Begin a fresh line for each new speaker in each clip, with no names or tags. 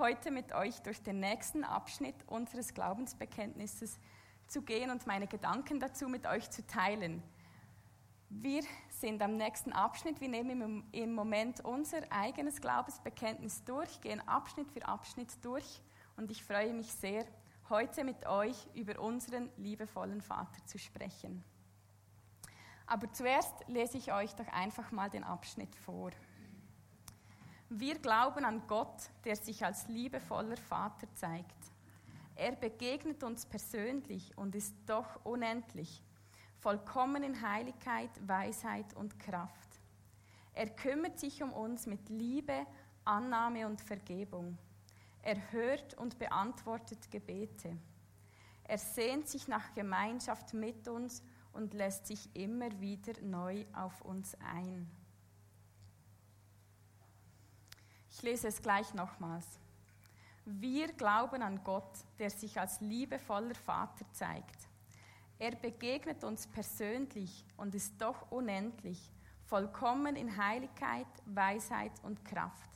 heute mit euch durch den nächsten Abschnitt unseres Glaubensbekenntnisses zu gehen und meine Gedanken dazu mit euch zu teilen. Wir sind am nächsten Abschnitt. Wir nehmen im Moment unser eigenes Glaubensbekenntnis durch, gehen Abschnitt für Abschnitt durch und ich freue mich sehr, heute mit euch über unseren liebevollen Vater zu sprechen. Aber zuerst lese ich euch doch einfach mal den Abschnitt vor. Wir glauben an Gott, der sich als liebevoller Vater zeigt. Er begegnet uns persönlich und ist doch unendlich, vollkommen in Heiligkeit, Weisheit und Kraft. Er kümmert sich um uns mit Liebe, Annahme und Vergebung. Er hört und beantwortet Gebete. Er sehnt sich nach Gemeinschaft mit uns und lässt sich immer wieder neu auf uns ein. Ich lese es gleich nochmals. Wir glauben an Gott, der sich als liebevoller Vater zeigt. Er begegnet uns persönlich und ist doch unendlich, vollkommen in Heiligkeit, Weisheit und Kraft.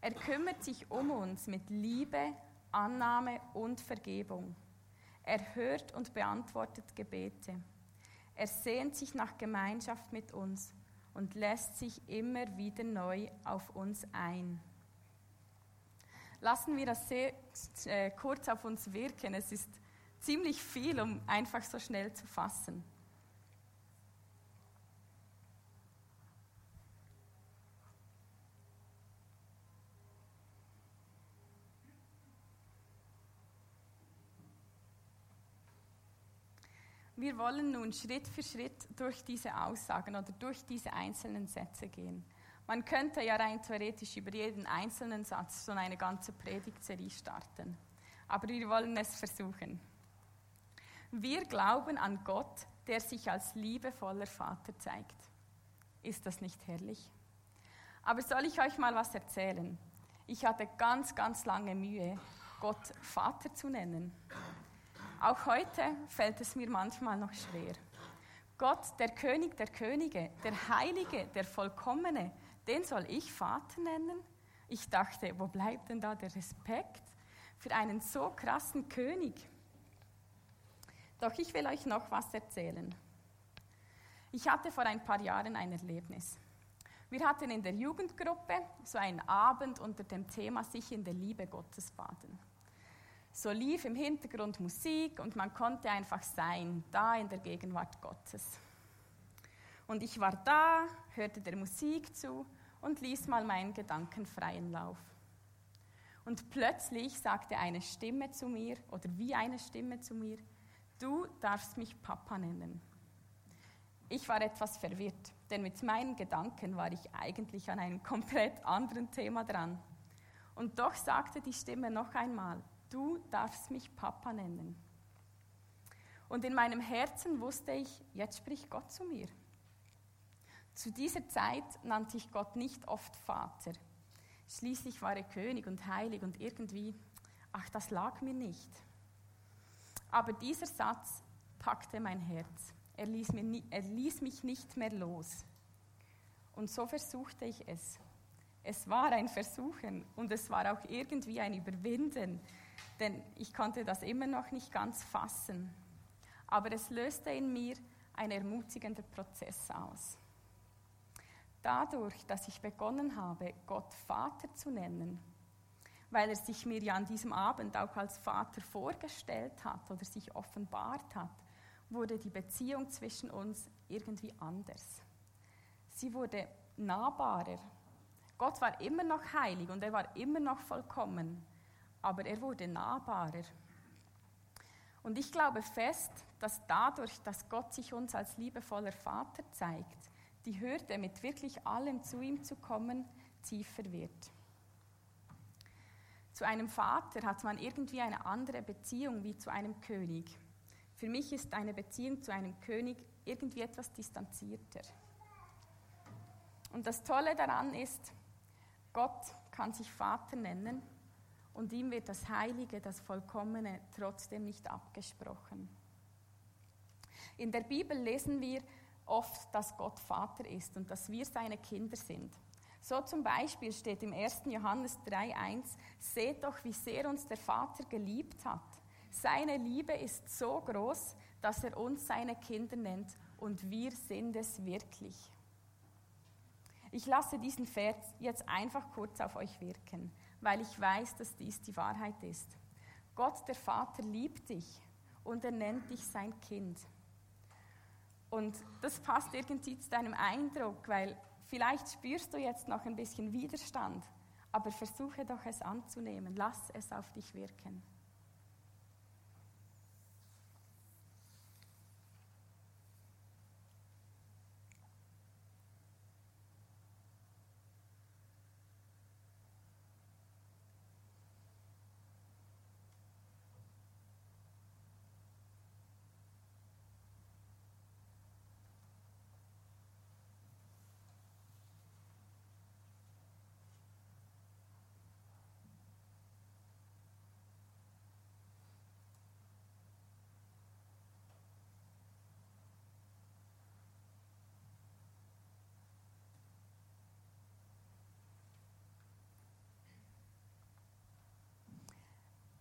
Er kümmert sich um uns mit Liebe, Annahme und Vergebung. Er hört und beantwortet Gebete. Er sehnt sich nach Gemeinschaft mit uns und lässt sich immer wieder neu auf uns ein. Lassen wir das sehr äh, kurz auf uns wirken. Es ist ziemlich viel, um einfach so schnell zu fassen. Wir wollen nun Schritt für Schritt durch diese Aussagen oder durch diese einzelnen Sätze gehen. Man könnte ja rein theoretisch über jeden einzelnen Satz so eine ganze Predigtserie starten. Aber wir wollen es versuchen. Wir glauben an Gott, der sich als liebevoller Vater zeigt. Ist das nicht herrlich? Aber soll ich euch mal was erzählen? Ich hatte ganz, ganz lange Mühe, Gott Vater zu nennen. Auch heute fällt es mir manchmal noch schwer. Gott, der König der Könige, der Heilige, der Vollkommene, den soll ich Vater nennen? Ich dachte, wo bleibt denn da der Respekt für einen so krassen König? Doch ich will euch noch was erzählen. Ich hatte vor ein paar Jahren ein Erlebnis. Wir hatten in der Jugendgruppe so einen Abend unter dem Thema sich in der Liebe Gottes baden. So lief im Hintergrund Musik und man konnte einfach sein, da in der Gegenwart Gottes. Und ich war da, hörte der Musik zu und ließ mal meinen Gedanken freien Lauf. Und plötzlich sagte eine Stimme zu mir, oder wie eine Stimme zu mir, du darfst mich Papa nennen. Ich war etwas verwirrt, denn mit meinen Gedanken war ich eigentlich an einem komplett anderen Thema dran. Und doch sagte die Stimme noch einmal, du darfst mich Papa nennen. Und in meinem Herzen wusste ich, jetzt spricht Gott zu mir. Zu dieser Zeit nannte ich Gott nicht oft Vater. Schließlich war er König und heilig und irgendwie, ach, das lag mir nicht. Aber dieser Satz packte mein Herz. Er ließ, mir, er ließ mich nicht mehr los. Und so versuchte ich es. Es war ein Versuchen und es war auch irgendwie ein Überwinden, denn ich konnte das immer noch nicht ganz fassen. Aber es löste in mir ein ermutigender Prozess aus. Dadurch, dass ich begonnen habe, Gott Vater zu nennen, weil er sich mir ja an diesem Abend auch als Vater vorgestellt hat oder sich offenbart hat, wurde die Beziehung zwischen uns irgendwie anders. Sie wurde nahbarer. Gott war immer noch heilig und er war immer noch vollkommen aber er wurde nahbarer. Und ich glaube fest, dass dadurch, dass Gott sich uns als liebevoller Vater zeigt, die Hürde, mit wirklich allem zu ihm zu kommen, tiefer wird. Zu einem Vater hat man irgendwie eine andere Beziehung wie zu einem König. Für mich ist eine Beziehung zu einem König irgendwie etwas distanzierter. Und das Tolle daran ist, Gott kann sich Vater nennen und ihm wird das Heilige, das Vollkommene trotzdem nicht abgesprochen. In der Bibel lesen wir oft, dass Gott Vater ist und dass wir seine Kinder sind. So zum Beispiel steht im 1. Johannes 3.1, seht doch, wie sehr uns der Vater geliebt hat. Seine Liebe ist so groß, dass er uns seine Kinder nennt und wir sind es wirklich. Ich lasse diesen Vers jetzt einfach kurz auf euch wirken, weil ich weiß, dass dies die Wahrheit ist. Gott, der Vater, liebt dich und er nennt dich sein Kind. Und das passt irgendwie zu deinem Eindruck, weil Vielleicht spürst du jetzt noch ein bisschen Widerstand, aber versuche doch es anzunehmen. Lass es auf dich wirken.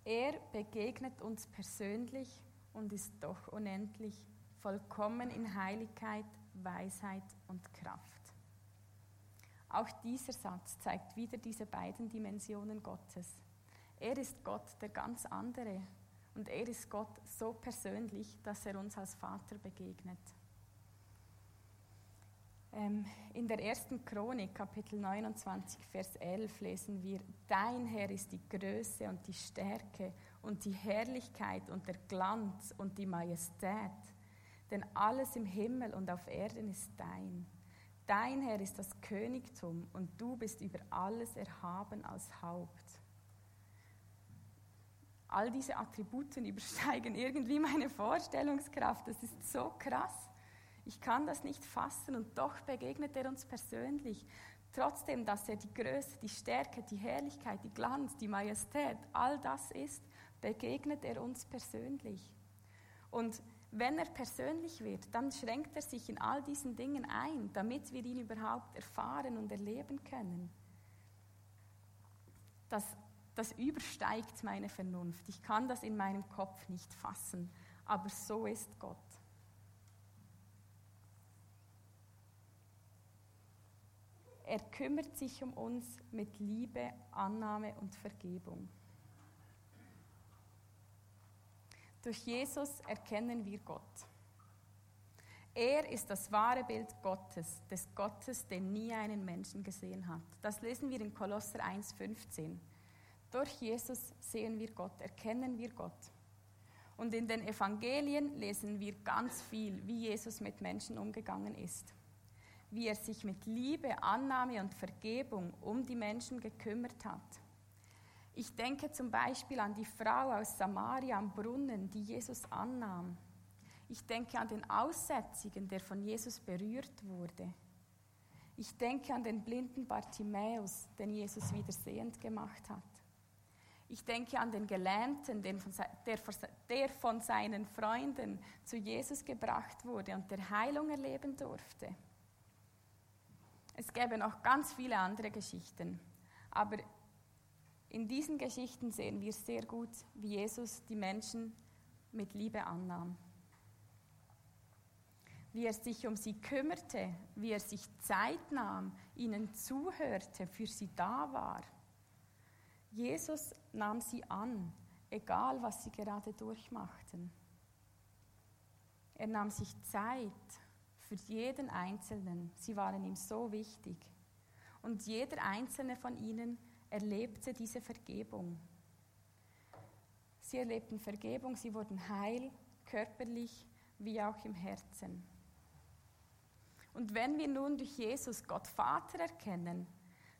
Er begegnet uns persönlich und ist doch unendlich, vollkommen in Heiligkeit, Weisheit und Kraft. Auch dieser Satz zeigt wieder diese beiden Dimensionen Gottes. Er ist Gott der ganz andere und er ist Gott so persönlich, dass er uns als Vater begegnet. Ähm, in der ersten Chronik, Kapitel 29, Vers 11, lesen wir, Dein Herr ist die Größe und die Stärke und die Herrlichkeit und der Glanz und die Majestät, denn alles im Himmel und auf Erden ist dein. Dein Herr ist das Königtum und du bist über alles erhaben als Haupt. All diese Attributen übersteigen irgendwie meine Vorstellungskraft. Das ist so krass. Ich kann das nicht fassen und doch begegnet er uns persönlich. Trotzdem, dass er die Größe, die Stärke, die Herrlichkeit, die Glanz, die Majestät, all das ist, begegnet er uns persönlich. Und wenn er persönlich wird, dann schränkt er sich in all diesen Dingen ein, damit wir ihn überhaupt erfahren und erleben können. Das, das übersteigt meine Vernunft. Ich kann das in meinem Kopf nicht fassen, aber so ist Gott. Er kümmert sich um uns mit Liebe, Annahme und Vergebung. Durch Jesus erkennen wir Gott. Er ist das wahre Bild Gottes, des Gottes, den nie einen Menschen gesehen hat. Das lesen wir in Kolosser 1,15. Durch Jesus sehen wir Gott, erkennen wir Gott. Und in den Evangelien lesen wir ganz viel, wie Jesus mit Menschen umgegangen ist wie er sich mit Liebe, Annahme und Vergebung um die Menschen gekümmert hat. Ich denke zum Beispiel an die Frau aus Samaria am Brunnen, die Jesus annahm. Ich denke an den Aussätzigen, der von Jesus berührt wurde. Ich denke an den blinden Bartimäus, den Jesus wieder sehend gemacht hat. Ich denke an den Gelähmten, der von seinen Freunden zu Jesus gebracht wurde und der Heilung erleben durfte. Es gäbe noch ganz viele andere Geschichten, aber in diesen Geschichten sehen wir sehr gut, wie Jesus die Menschen mit Liebe annahm. Wie er sich um sie kümmerte, wie er sich Zeit nahm, ihnen zuhörte, für sie da war. Jesus nahm sie an, egal was sie gerade durchmachten. Er nahm sich Zeit für jeden Einzelnen. Sie waren ihm so wichtig. Und jeder einzelne von ihnen erlebte diese Vergebung. Sie erlebten Vergebung, sie wurden heil, körperlich wie auch im Herzen. Und wenn wir nun durch Jesus Gott Vater erkennen,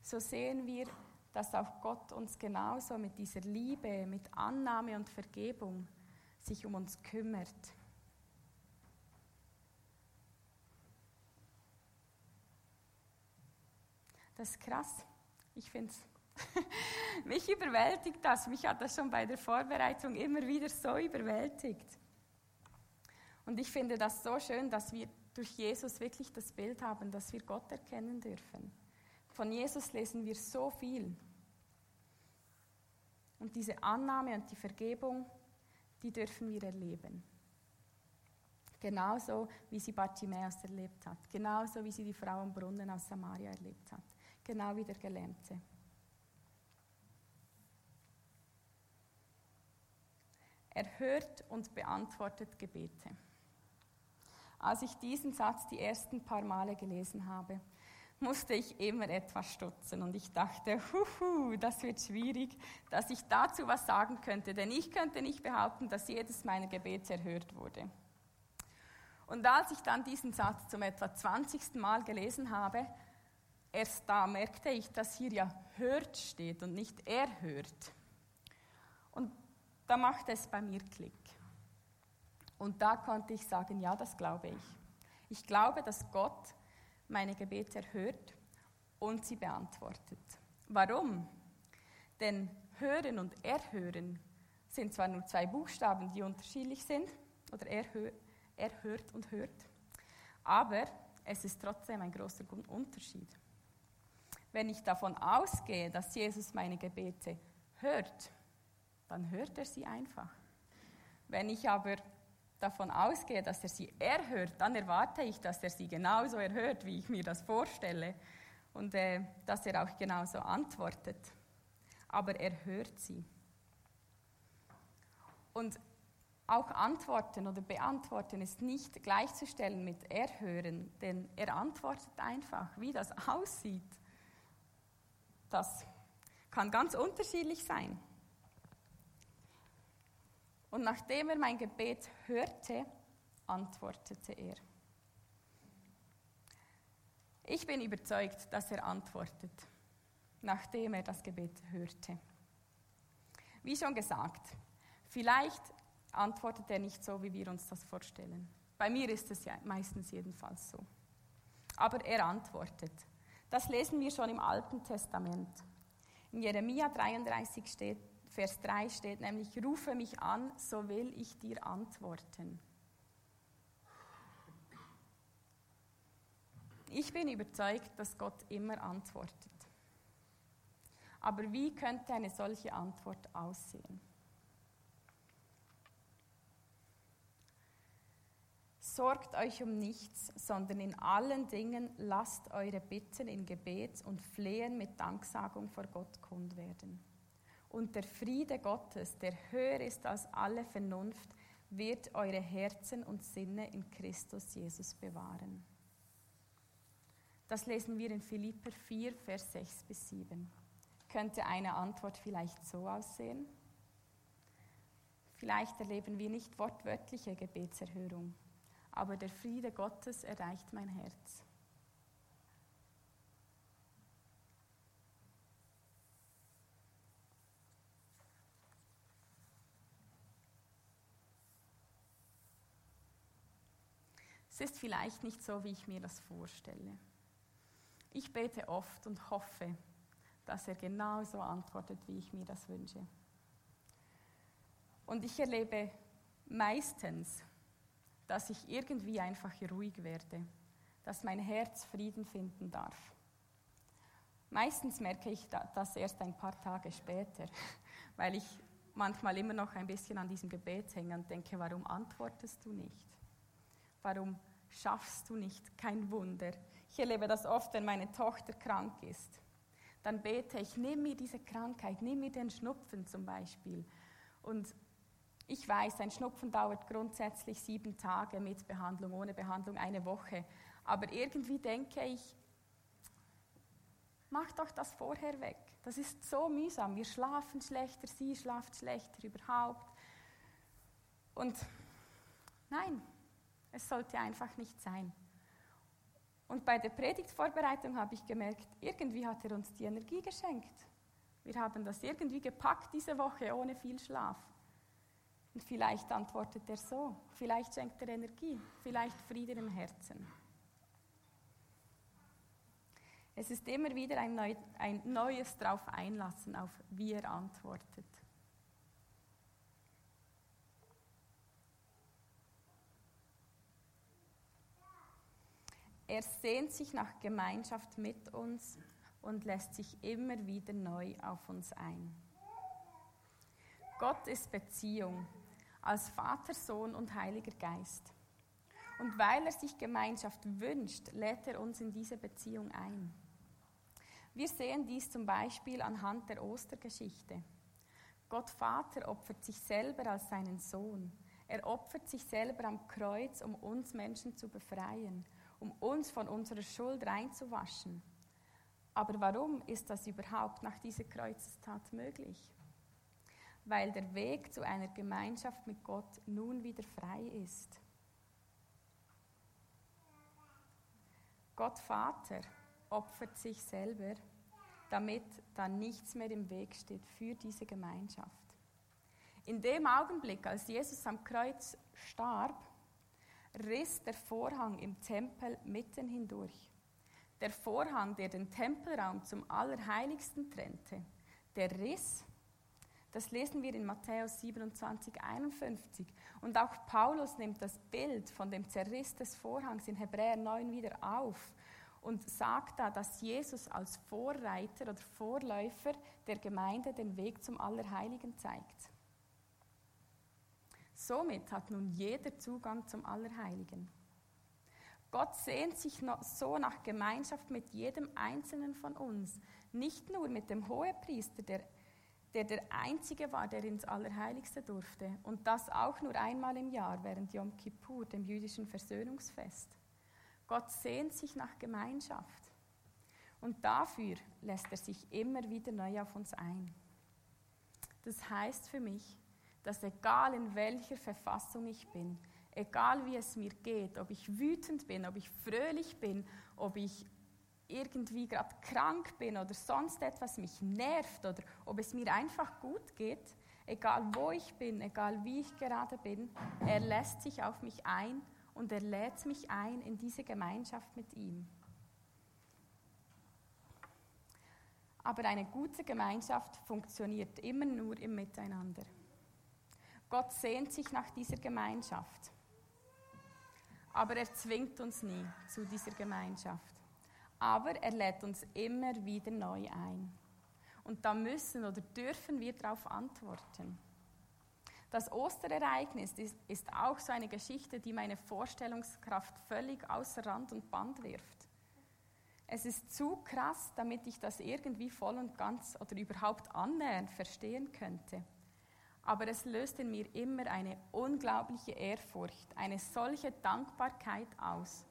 so sehen wir, dass auch Gott uns genauso mit dieser Liebe, mit Annahme und Vergebung sich um uns kümmert. Das ist krass. Ich finde es. mich überwältigt das. Mich hat das schon bei der Vorbereitung immer wieder so überwältigt. Und ich finde das so schön, dass wir durch Jesus wirklich das Bild haben, dass wir Gott erkennen dürfen. Von Jesus lesen wir so viel. Und diese Annahme und die Vergebung, die dürfen wir erleben. Genauso wie sie Bartimäus erlebt hat. Genauso wie sie die Frau am Brunnen aus Samaria erlebt hat. Genau wie der Gelähmte. Er hört und beantwortet Gebete. Als ich diesen Satz die ersten paar Male gelesen habe, musste ich immer etwas stutzen und ich dachte, huhu, das wird schwierig, dass ich dazu was sagen könnte, denn ich könnte nicht behaupten, dass jedes meiner Gebete erhört wurde. Und als ich dann diesen Satz zum etwa 20. Mal gelesen habe, erst da merkte ich, dass hier ja hört steht und nicht er hört. Und da machte es bei mir Klick. Und da konnte ich sagen, ja, das glaube ich. Ich glaube, dass Gott meine Gebete erhört und sie beantwortet. Warum? Denn hören und erhören sind zwar nur zwei Buchstaben, die unterschiedlich sind, oder er hört und hört. Aber es ist trotzdem ein großer Unterschied. Wenn ich davon ausgehe, dass Jesus meine Gebete hört, dann hört er sie einfach. Wenn ich aber davon ausgehe, dass er sie erhört, dann erwarte ich, dass er sie genauso erhört, wie ich mir das vorstelle und äh, dass er auch genauso antwortet. Aber er hört sie. Und auch antworten oder beantworten ist nicht gleichzustellen mit erhören, denn er antwortet einfach, wie das aussieht. Das kann ganz unterschiedlich sein. Und nachdem er mein Gebet hörte, antwortete er. Ich bin überzeugt, dass er antwortet, nachdem er das Gebet hörte. Wie schon gesagt, vielleicht antwortet er nicht so, wie wir uns das vorstellen. Bei mir ist es ja meistens jedenfalls so. Aber er antwortet. Das lesen wir schon im Alten Testament. In Jeremia 33 steht, Vers 3 steht nämlich, rufe mich an, so will ich dir antworten. Ich bin überzeugt, dass Gott immer antwortet. Aber wie könnte eine solche Antwort aussehen? Sorgt euch um nichts, sondern in allen Dingen lasst eure Bitten in Gebet und Flehen mit Danksagung vor Gott kund werden. Und der Friede Gottes, der höher ist als alle Vernunft, wird eure Herzen und Sinne in Christus Jesus bewahren. Das lesen wir in Philipper 4, Vers 6 bis 7. Könnte eine Antwort vielleicht so aussehen? Vielleicht erleben wir nicht wortwörtliche Gebetserhörung, aber der Friede Gottes erreicht mein Herz. Es ist vielleicht nicht so, wie ich mir das vorstelle. Ich bete oft und hoffe, dass er genauso antwortet, wie ich mir das wünsche. Und ich erlebe meistens, dass ich irgendwie einfach ruhig werde, dass mein Herz Frieden finden darf. Meistens merke ich das erst ein paar Tage später, weil ich manchmal immer noch ein bisschen an diesem Gebet hänge und denke, warum antwortest du nicht? Warum schaffst du nicht kein Wunder? Ich erlebe das oft, wenn meine Tochter krank ist. Dann bete ich, nimm mir diese Krankheit, nimm mir den Schnupfen zum Beispiel. Und ich weiß, ein Schnupfen dauert grundsätzlich sieben Tage mit Behandlung, ohne Behandlung eine Woche. Aber irgendwie denke ich, mach doch das vorher weg. Das ist so mühsam. Wir schlafen schlechter, sie schlaft schlechter überhaupt. Und nein, es sollte einfach nicht sein. Und bei der Predigtvorbereitung habe ich gemerkt, irgendwie hat er uns die Energie geschenkt. Wir haben das irgendwie gepackt diese Woche ohne viel Schlaf. Und vielleicht antwortet er so, vielleicht schenkt er Energie, vielleicht Frieden im Herzen. Es ist immer wieder ein, neu, ein neues drauf einlassen, auf wie er antwortet. Er sehnt sich nach Gemeinschaft mit uns und lässt sich immer wieder neu auf uns ein. Gott ist Beziehung als Vater, Sohn und Heiliger Geist. Und weil er sich Gemeinschaft wünscht, lädt er uns in diese Beziehung ein. Wir sehen dies zum Beispiel anhand der Ostergeschichte. Gott Vater opfert sich selber als seinen Sohn. Er opfert sich selber am Kreuz, um uns Menschen zu befreien, um uns von unserer Schuld reinzuwaschen. Aber warum ist das überhaupt nach dieser Kreuzestat möglich? Weil der Weg zu einer Gemeinschaft mit Gott nun wieder frei ist. Gott Vater opfert sich selber, damit dann nichts mehr im Weg steht für diese Gemeinschaft. In dem Augenblick, als Jesus am Kreuz starb, riss der Vorhang im Tempel mitten hindurch. Der Vorhang, der den Tempelraum zum Allerheiligsten trennte, der riss. Das lesen wir in Matthäus 27, 51. Und auch Paulus nimmt das Bild von dem Zerriss des Vorhangs in Hebräer 9 wieder auf und sagt da, dass Jesus als Vorreiter oder Vorläufer der Gemeinde den Weg zum Allerheiligen zeigt. Somit hat nun jeder Zugang zum Allerheiligen. Gott sehnt sich so nach Gemeinschaft mit jedem Einzelnen von uns, nicht nur mit dem Hohepriester, der, der der Einzige war, der ins Allerheiligste durfte, und das auch nur einmal im Jahr während Yom Kippur, dem jüdischen Versöhnungsfest. Gott sehnt sich nach Gemeinschaft und dafür lässt er sich immer wieder neu auf uns ein. Das heißt für mich, dass egal in welcher Verfassung ich bin, egal wie es mir geht, ob ich wütend bin, ob ich fröhlich bin, ob ich irgendwie gerade krank bin oder sonst etwas mich nervt oder ob es mir einfach gut geht, egal wo ich bin, egal wie ich gerade bin, er lässt sich auf mich ein und er lädt mich ein in diese Gemeinschaft mit ihm. Aber eine gute Gemeinschaft funktioniert immer nur im Miteinander. Gott sehnt sich nach dieser Gemeinschaft. Aber er zwingt uns nie zu dieser Gemeinschaft. Aber er lädt uns immer wieder neu ein. Und da müssen oder dürfen wir darauf antworten. Das Osterereignis ist, auch so eine Geschichte, die meine Vorstellungskraft völlig außer Rand und Band wirft. Es ist zu krass, damit ich das irgendwie voll und ganz oder überhaupt annähernd verstehen könnte aber es löst in mir immer eine unglaubliche Ehrfurcht, eine solche Dankbarkeit aus.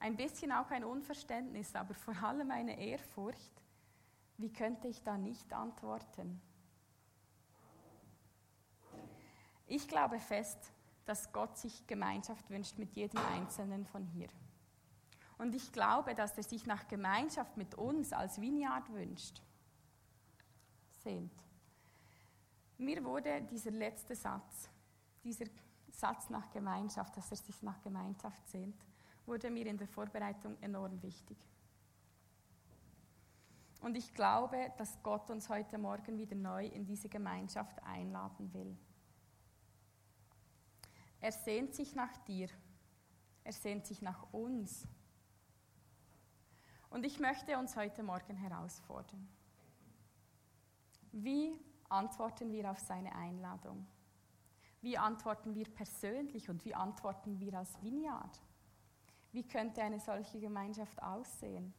Ein bisschen auch ein Unverständnis, aber vor allem eine Ehrfurcht. Wie könnte ich da nicht antworten? Ich glaube fest, dass Gott sich Gemeinschaft wünscht mit jedem Einzelnen von hier. Und ich glaube, dass er sich nach Gemeinschaft mit uns als Vineyard wünscht. Sehnt. Mir wurde dieser letzte Satz, dieser Satz nach Gemeinschaft, dass er sich nach Gemeinschaft sehnt, wurde mir in der Vorbereitung enorm wichtig. Und ich glaube, dass Gott uns heute Morgen wieder neu in diese Gemeinschaft einladen will. Er sehnt sich nach dir. Er sehnt sich nach uns. Und ich möchte uns heute Morgen herausfordern. Wie antworten wir auf seine Einladung? Wie antworten wir persönlich und wie antworten wir als Vineyard? Wie könnte eine solche Gemeinschaft aussehen?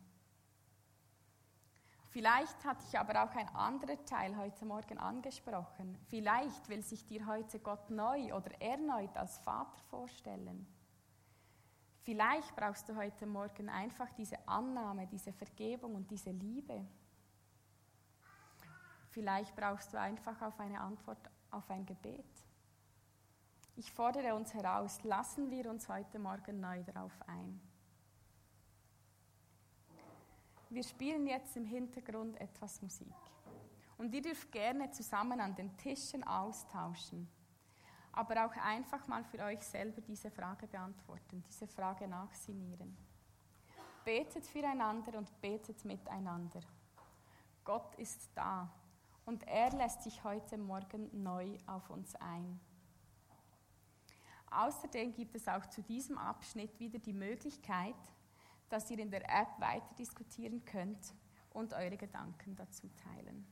Vielleicht hat dich aber auch ein anderer Teil heute Morgen angesprochen. Vielleicht will sich dir heute Gott neu oder erneut als Vater vorstellen. Vielleicht brauchst du heute Morgen einfach diese Annahme, diese Vergebung und diese Liebe. Vielleicht brauchst du einfach auf eine Antwort auf ein Gebet. Ich fordere uns heraus, lassen wir uns heute Morgen neu darauf ein. Wir spielen jetzt im Hintergrund etwas Musik. Und ihr dürft gerne zusammen an den Tischen austauschen, aber auch einfach mal für euch selber diese Frage beantworten, diese Frage nachsinieren. Betet füreinander und betet miteinander. Gott ist da und er lässt sich heute Morgen neu auf uns ein. Außerdem gibt es auch zu diesem Abschnitt wieder die Möglichkeit, dass ihr in der App weiter diskutieren könnt und eure Gedanken dazu teilen.